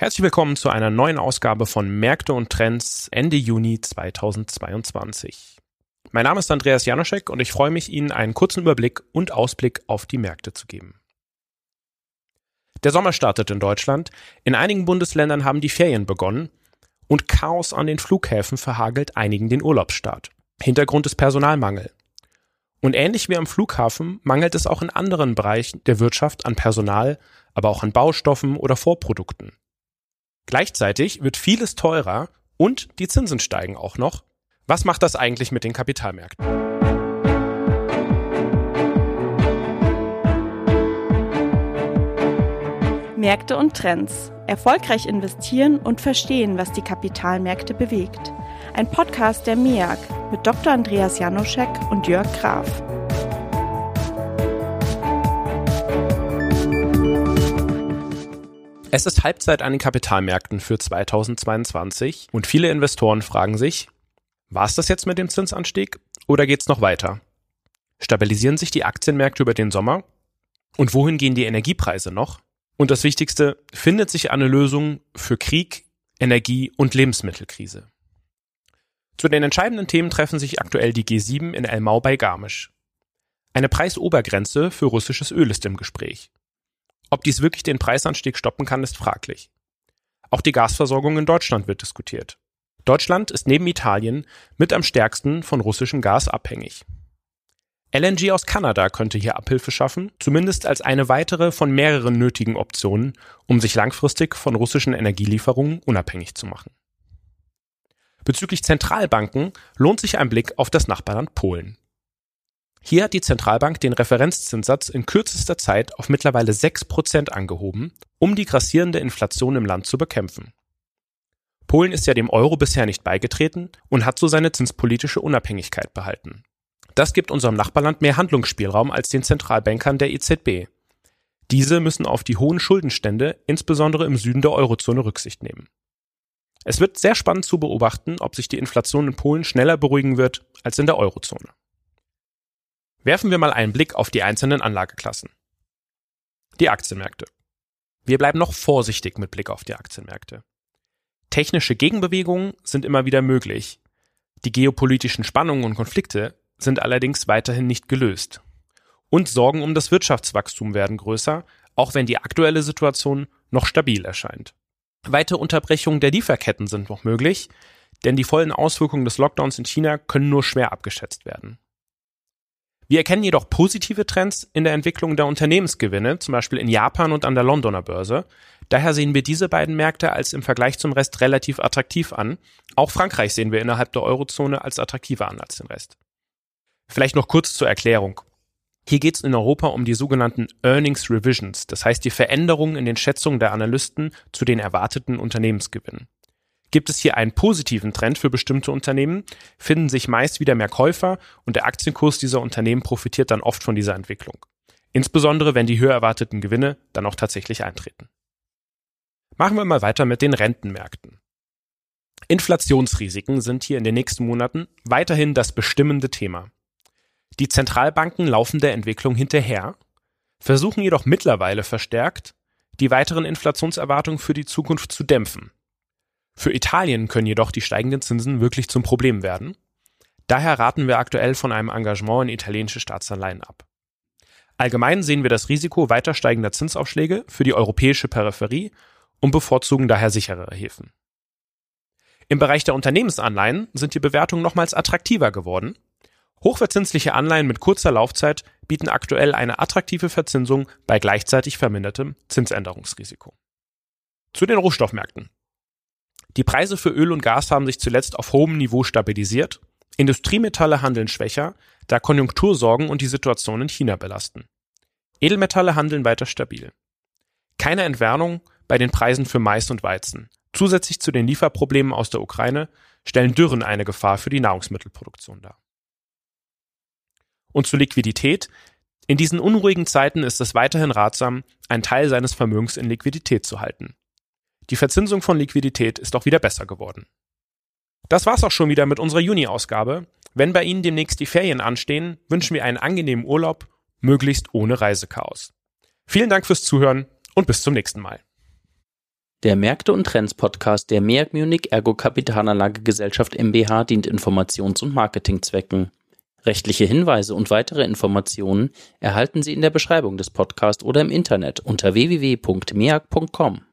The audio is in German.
Herzlich willkommen zu einer neuen Ausgabe von Märkte und Trends Ende Juni 2022. Mein Name ist Andreas Janoschek und ich freue mich, Ihnen einen kurzen Überblick und Ausblick auf die Märkte zu geben. Der Sommer startet in Deutschland, in einigen Bundesländern haben die Ferien begonnen und Chaos an den Flughäfen verhagelt einigen den Urlaubsstart. Hintergrund ist Personalmangel. Und ähnlich wie am Flughafen mangelt es auch in anderen Bereichen der Wirtschaft an Personal, aber auch an Baustoffen oder Vorprodukten. Gleichzeitig wird vieles teurer und die Zinsen steigen auch noch. Was macht das eigentlich mit den Kapitalmärkten? Märkte und Trends. Erfolgreich investieren und verstehen, was die Kapitalmärkte bewegt. Ein Podcast der MEAG mit Dr. Andreas Janoschek und Jörg Graf. Es ist Halbzeit an den Kapitalmärkten für 2022 und viele Investoren fragen sich, war es das jetzt mit dem Zinsanstieg oder geht's noch weiter? Stabilisieren sich die Aktienmärkte über den Sommer? Und wohin gehen die Energiepreise noch? Und das Wichtigste, findet sich eine Lösung für Krieg, Energie und Lebensmittelkrise? Zu den entscheidenden Themen treffen sich aktuell die G7 in Elmau bei Garmisch. Eine Preisobergrenze für russisches Öl ist im Gespräch. Ob dies wirklich den Preisanstieg stoppen kann, ist fraglich. Auch die Gasversorgung in Deutschland wird diskutiert. Deutschland ist neben Italien mit am stärksten von russischem Gas abhängig. LNG aus Kanada könnte hier Abhilfe schaffen, zumindest als eine weitere von mehreren nötigen Optionen, um sich langfristig von russischen Energielieferungen unabhängig zu machen. Bezüglich Zentralbanken lohnt sich ein Blick auf das Nachbarland Polen. Hier hat die Zentralbank den Referenzzinssatz in kürzester Zeit auf mittlerweile 6% angehoben, um die grassierende Inflation im Land zu bekämpfen. Polen ist ja dem Euro bisher nicht beigetreten und hat so seine zinspolitische Unabhängigkeit behalten. Das gibt unserem Nachbarland mehr Handlungsspielraum als den Zentralbankern der EZB. Diese müssen auf die hohen Schuldenstände, insbesondere im Süden der Eurozone, Rücksicht nehmen. Es wird sehr spannend zu beobachten, ob sich die Inflation in Polen schneller beruhigen wird als in der Eurozone. Werfen wir mal einen Blick auf die einzelnen Anlageklassen. Die Aktienmärkte. Wir bleiben noch vorsichtig mit Blick auf die Aktienmärkte. Technische Gegenbewegungen sind immer wieder möglich. Die geopolitischen Spannungen und Konflikte sind allerdings weiterhin nicht gelöst. Und Sorgen um das Wirtschaftswachstum werden größer, auch wenn die aktuelle Situation noch stabil erscheint. Weitere Unterbrechungen der Lieferketten sind noch möglich, denn die vollen Auswirkungen des Lockdowns in China können nur schwer abgeschätzt werden. Wir erkennen jedoch positive Trends in der Entwicklung der Unternehmensgewinne, zum Beispiel in Japan und an der Londoner Börse. Daher sehen wir diese beiden Märkte als im Vergleich zum Rest relativ attraktiv an. Auch Frankreich sehen wir innerhalb der Eurozone als attraktiver an als den Rest. Vielleicht noch kurz zur Erklärung. Hier geht es in Europa um die sogenannten Earnings Revisions, das heißt die Veränderungen in den Schätzungen der Analysten zu den erwarteten Unternehmensgewinnen. Gibt es hier einen positiven Trend für bestimmte Unternehmen, finden sich meist wieder mehr Käufer und der Aktienkurs dieser Unternehmen profitiert dann oft von dieser Entwicklung. Insbesondere wenn die höher erwarteten Gewinne dann auch tatsächlich eintreten. Machen wir mal weiter mit den Rentenmärkten. Inflationsrisiken sind hier in den nächsten Monaten weiterhin das bestimmende Thema. Die Zentralbanken laufen der Entwicklung hinterher, versuchen jedoch mittlerweile verstärkt, die weiteren Inflationserwartungen für die Zukunft zu dämpfen. Für Italien können jedoch die steigenden Zinsen wirklich zum Problem werden. Daher raten wir aktuell von einem Engagement in italienische Staatsanleihen ab. Allgemein sehen wir das Risiko weiter steigender Zinsaufschläge für die europäische Peripherie und bevorzugen daher sicherere Häfen. Im Bereich der Unternehmensanleihen sind die Bewertungen nochmals attraktiver geworden. Hochverzinsliche Anleihen mit kurzer Laufzeit bieten aktuell eine attraktive Verzinsung bei gleichzeitig vermindertem Zinsänderungsrisiko. Zu den Rohstoffmärkten. Die Preise für Öl und Gas haben sich zuletzt auf hohem Niveau stabilisiert. Industriemetalle handeln schwächer, da Konjunktursorgen und die Situation in China belasten. Edelmetalle handeln weiter stabil. Keine Entwarnung bei den Preisen für Mais und Weizen. Zusätzlich zu den Lieferproblemen aus der Ukraine stellen Dürren eine Gefahr für die Nahrungsmittelproduktion dar. Und zur Liquidität. In diesen unruhigen Zeiten ist es weiterhin ratsam, einen Teil seines Vermögens in Liquidität zu halten. Die Verzinsung von Liquidität ist auch wieder besser geworden. Das war's auch schon wieder mit unserer Juni-Ausgabe. Wenn bei Ihnen demnächst die Ferien anstehen, wünschen wir einen angenehmen Urlaub, möglichst ohne Reisechaos. Vielen Dank fürs Zuhören und bis zum nächsten Mal. Der Märkte und Trends Podcast der MEAG Munich Ergo Kapitalanlage Gesellschaft MBH dient Informations- und Marketingzwecken. Rechtliche Hinweise und weitere Informationen erhalten Sie in der Beschreibung des Podcasts oder im Internet unter www.meag.com.